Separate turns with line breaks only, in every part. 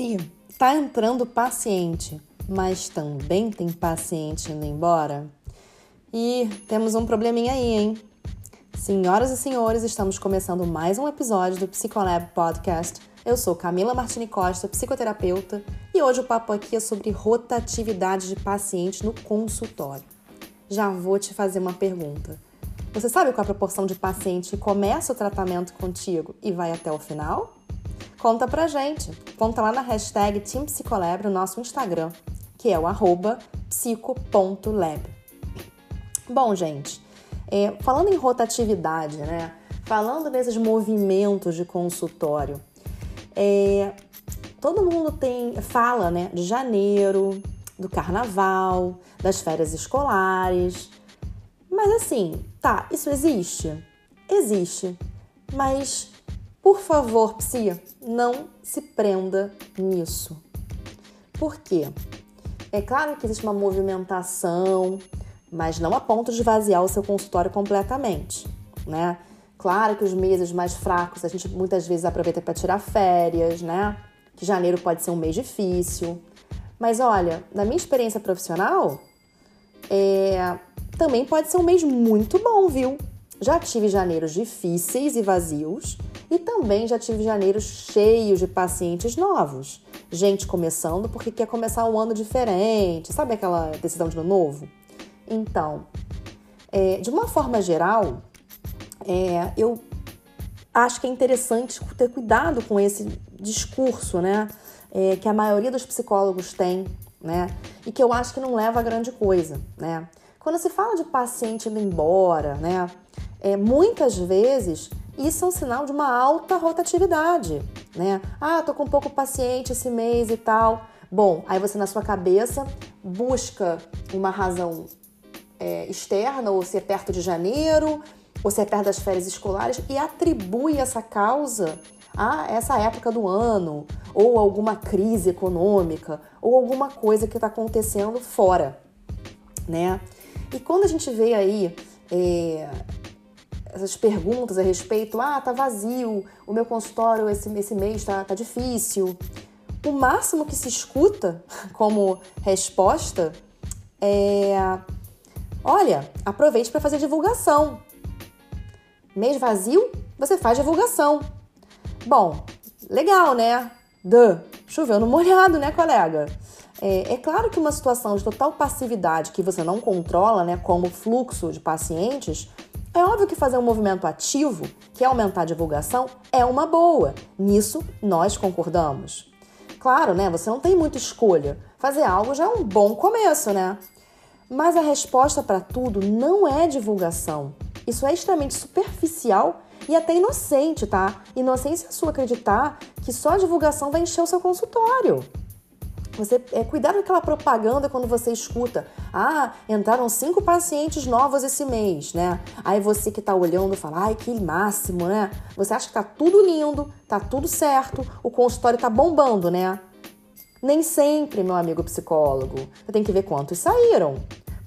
Se tá entrando paciente, mas também tem paciente indo embora, e temos um probleminha aí, hein? Senhoras e senhores, estamos começando mais um episódio do Psicolab Podcast. Eu sou Camila Martini Costa, psicoterapeuta, e hoje o papo aqui é sobre rotatividade de paciente no consultório. Já vou te fazer uma pergunta. Você sabe qual é a proporção de paciente que começa o tratamento contigo e vai até o final? Conta pra gente. Conta lá na hashtag TeamPsicolab no nosso Instagram, que é o arroba psico.lab. Bom, gente, é, falando em rotatividade, né? Falando nesses movimentos de consultório, é, todo mundo tem fala, né, de janeiro, do carnaval, das férias escolares. Mas assim, tá, isso existe? Existe. Mas por favor, Psia, não se prenda nisso. Por quê? É claro que existe uma movimentação, mas não a ponto de esvaziar o seu consultório completamente, né? Claro que os meses mais fracos a gente muitas vezes aproveita para tirar férias, né? Que janeiro pode ser um mês difícil. Mas olha, na minha experiência profissional, é... também pode ser um mês muito bom, viu? Já tive janeiros difíceis e vazios e também já tive janeiros cheios de pacientes novos. Gente começando porque quer começar um ano diferente, sabe aquela decisão de ano novo? Então, é, de uma forma geral, é, eu acho que é interessante ter cuidado com esse discurso, né? É, que a maioria dos psicólogos tem, né? E que eu acho que não leva a grande coisa, né? Quando se fala de paciente indo embora, né? É, muitas vezes isso é um sinal de uma alta rotatividade, né? Ah, tô com pouco paciente esse mês e tal. Bom, aí você na sua cabeça busca uma razão é, externa, ou se é perto de janeiro, ou se é perto das férias escolares, e atribui essa causa a essa época do ano, ou alguma crise econômica, ou alguma coisa que está acontecendo fora, né? E quando a gente vê aí é, essas perguntas a respeito, ah, tá vazio, o meu consultório esse, esse mês tá, tá difícil. O máximo que se escuta como resposta é: olha, aproveite para fazer divulgação. Mês vazio, você faz divulgação. Bom, legal, né? Duh, choveu no molhado, né, colega? É, é, claro que uma situação de total passividade que você não controla, né, como fluxo de pacientes, é óbvio que fazer um movimento ativo, que é aumentar a divulgação, é uma boa. Nisso nós concordamos. Claro, né? Você não tem muita escolha. Fazer algo já é um bom começo, né? Mas a resposta para tudo não é divulgação. Isso é extremamente superficial e até inocente, tá? Inocência sua acreditar que só a divulgação vai encher o seu consultório. Você é, cuidado com aquela propaganda quando você escuta. Ah, entraram cinco pacientes novos esse mês, né? Aí você que tá olhando fala, ai, que máximo, né? Você acha que tá tudo lindo, tá tudo certo, o consultório tá bombando, né? Nem sempre, meu amigo psicólogo. Você tem que ver quantos saíram.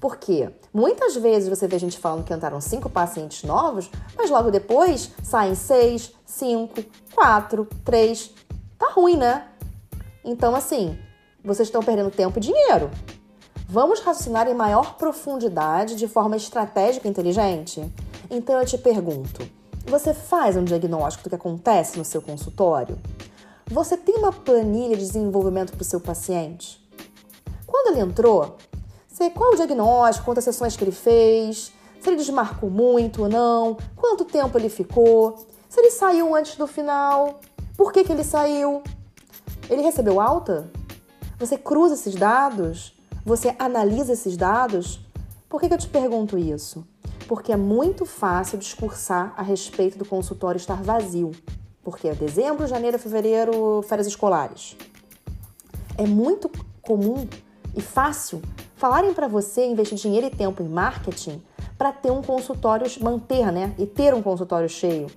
Por quê? Muitas vezes você vê gente falando que entraram cinco pacientes novos, mas logo depois saem seis, cinco, quatro, três. Tá ruim, né? Então, assim, vocês estão perdendo tempo e dinheiro. Vamos raciocinar em maior profundidade de forma estratégica e inteligente? Então eu te pergunto: você faz um diagnóstico do que acontece no seu consultório? Você tem uma planilha de desenvolvimento para o seu paciente? Quando ele entrou, você, qual o diagnóstico, quantas sessões que ele fez, se ele desmarcou muito ou não, quanto tempo ele ficou, se ele saiu antes do final, por que, que ele saiu, ele recebeu alta? Você cruza esses dados? Você analisa esses dados? Por que, que eu te pergunto isso? Porque é muito fácil discursar a respeito do consultório estar vazio. Porque é dezembro, janeiro, fevereiro, férias escolares. É muito comum e fácil falarem para você investir dinheiro e tempo em marketing para ter um consultório, manter, né? E ter um consultório cheio.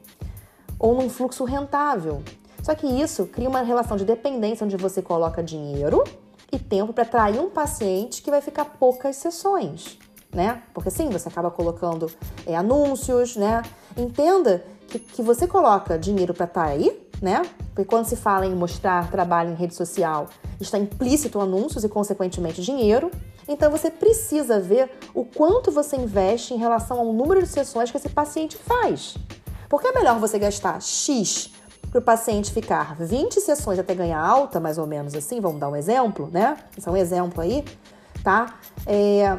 Ou num fluxo rentável. Só que isso cria uma relação de dependência onde você coloca dinheiro e tempo para atrair um paciente que vai ficar poucas sessões, né? Porque sim, você acaba colocando é, anúncios, né? Entenda que, que você coloca dinheiro para tá aí né? Porque quando se fala em mostrar trabalho em rede social, está implícito anúncios e, consequentemente, dinheiro. Então você precisa ver o quanto você investe em relação ao número de sessões que esse paciente faz. Porque é melhor você gastar X para o paciente ficar 20 sessões até ganhar alta, mais ou menos assim, vamos dar um exemplo, né? Isso é um exemplo aí, tá? É,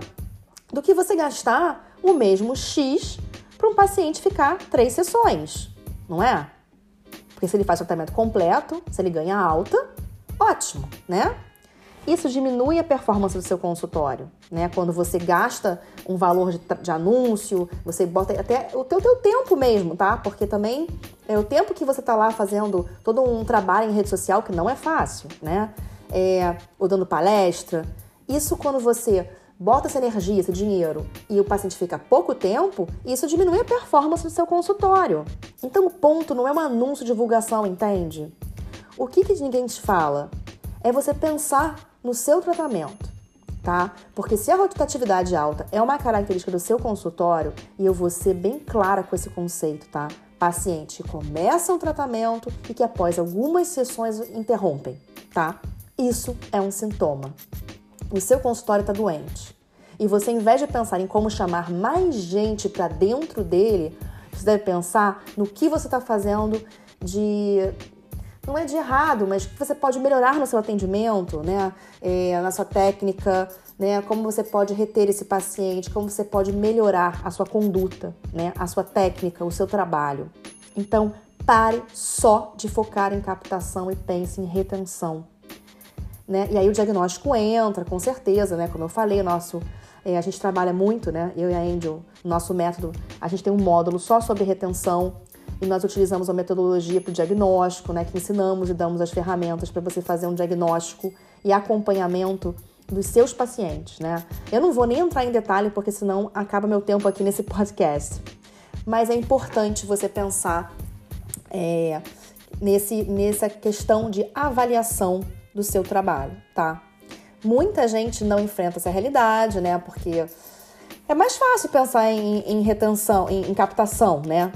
do que você gastar o mesmo X para um paciente ficar três sessões, não é? Porque se ele faz o tratamento completo, se ele ganha alta, ótimo, né? Isso diminui a performance do seu consultório, né? Quando você gasta um valor de, de anúncio, você bota até o teu, teu tempo mesmo, tá? Porque também é o tempo que você tá lá fazendo todo um trabalho em rede social que não é fácil, né? É, ou dando palestra. Isso quando você bota essa energia, esse dinheiro e o paciente fica pouco tempo, isso diminui a performance do seu consultório. Então o ponto não é um anúncio de divulgação, entende? O que, que ninguém te fala? É você pensar no seu tratamento, tá? Porque se a rotatividade alta é uma característica do seu consultório, e eu vou ser bem clara com esse conceito, tá? Paciente começa um tratamento e que após algumas sessões interrompem, tá? Isso é um sintoma. O seu consultório está doente. E você, em vez de pensar em como chamar mais gente para dentro dele, você deve pensar no que você está fazendo de não é de errado, mas você pode melhorar no seu atendimento, né? É, na sua técnica, né? Como você pode reter esse paciente, como você pode melhorar a sua conduta, né? A sua técnica, o seu trabalho. Então, pare só de focar em captação e pense em retenção. Né? E aí o diagnóstico entra, com certeza, né? Como eu falei, nosso é, a gente trabalha muito, né? Eu e a Angel, nosso método, a gente tem um módulo só sobre retenção, e nós utilizamos a metodologia para o diagnóstico, né, que ensinamos e damos as ferramentas para você fazer um diagnóstico e acompanhamento dos seus pacientes, né? Eu não vou nem entrar em detalhe porque senão acaba meu tempo aqui nesse podcast. Mas é importante você pensar é, nesse, nessa questão de avaliação do seu trabalho, tá? Muita gente não enfrenta essa realidade, né? Porque é mais fácil pensar em, em retenção, em, em captação, né?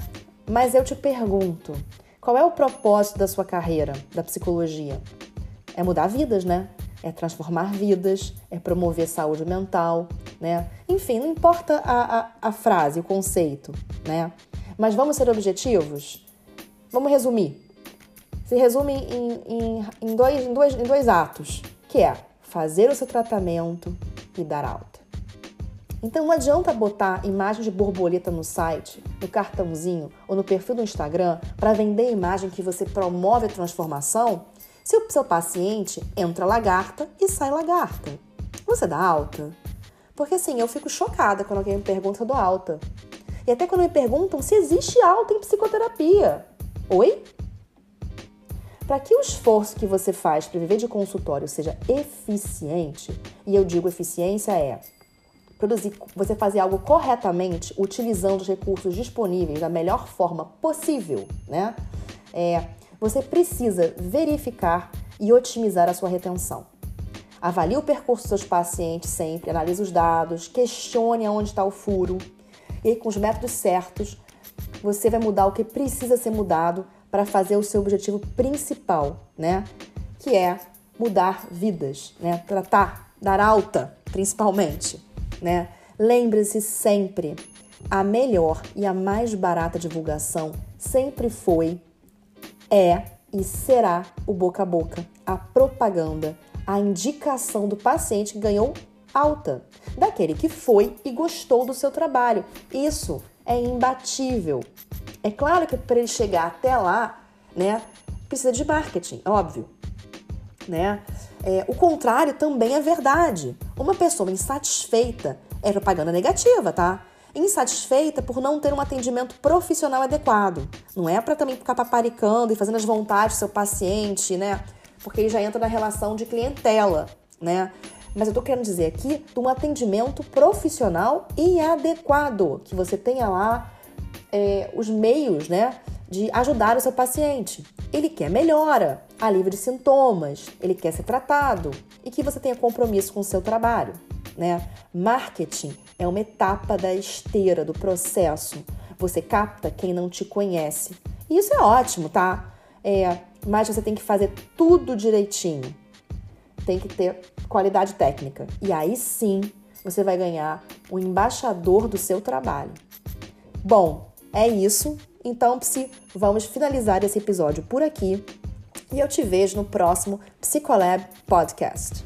Mas eu te pergunto, qual é o propósito da sua carreira, da psicologia? É mudar vidas, né? É transformar vidas, é promover saúde mental, né? Enfim, não importa a, a, a frase, o conceito, né? Mas vamos ser objetivos? Vamos resumir. Se resume em, em, em, dois, em, dois, em dois atos, que é fazer o seu tratamento e dar alta. Então não adianta botar imagem de borboleta no site, no cartãozinho ou no perfil do Instagram para vender a imagem que você promove a transformação se o seu paciente entra lagarta e sai lagarta. Você dá alta? Porque assim, eu fico chocada quando alguém me pergunta se eu dou alta. E até quando me perguntam se existe alta em psicoterapia. Oi? Para que o esforço que você faz para viver de consultório seja eficiente, e eu digo eficiência é produzir, você fazer algo corretamente, utilizando os recursos disponíveis da melhor forma possível, né? É, você precisa verificar e otimizar a sua retenção. Avalie o percurso dos seus pacientes sempre, analise os dados, questione aonde está o furo. E com os métodos certos, você vai mudar o que precisa ser mudado para fazer o seu objetivo principal, né? Que é mudar vidas, né? Tratar, dar alta, principalmente né? Lembre-se sempre, a melhor e a mais barata divulgação sempre foi, é e será o boca a boca, a propaganda, a indicação do paciente que ganhou alta, daquele que foi e gostou do seu trabalho. Isso é imbatível. É claro que para ele chegar até lá, né, precisa de marketing, óbvio, né? É, o contrário também é verdade. Uma pessoa insatisfeita é propaganda negativa, tá? Insatisfeita por não ter um atendimento profissional adequado. Não é para também ficar paparicando e fazendo as vontades do seu paciente, né? Porque ele já entra na relação de clientela, né? Mas eu tô querendo dizer aqui de um atendimento profissional e adequado, que você tenha lá é, os meios, né, de ajudar o seu paciente. Ele quer melhora, alívio de sintomas, ele quer ser tratado e que você tenha compromisso com o seu trabalho. Né? Marketing é uma etapa da esteira do processo. Você capta quem não te conhece. E isso é ótimo, tá? é, mas você tem que fazer tudo direitinho. Tem que ter qualidade técnica. E aí sim você vai ganhar o embaixador do seu trabalho. Bom, é isso. Então, Psi, vamos finalizar esse episódio por aqui. E eu te vejo no próximo Psicolab Podcast.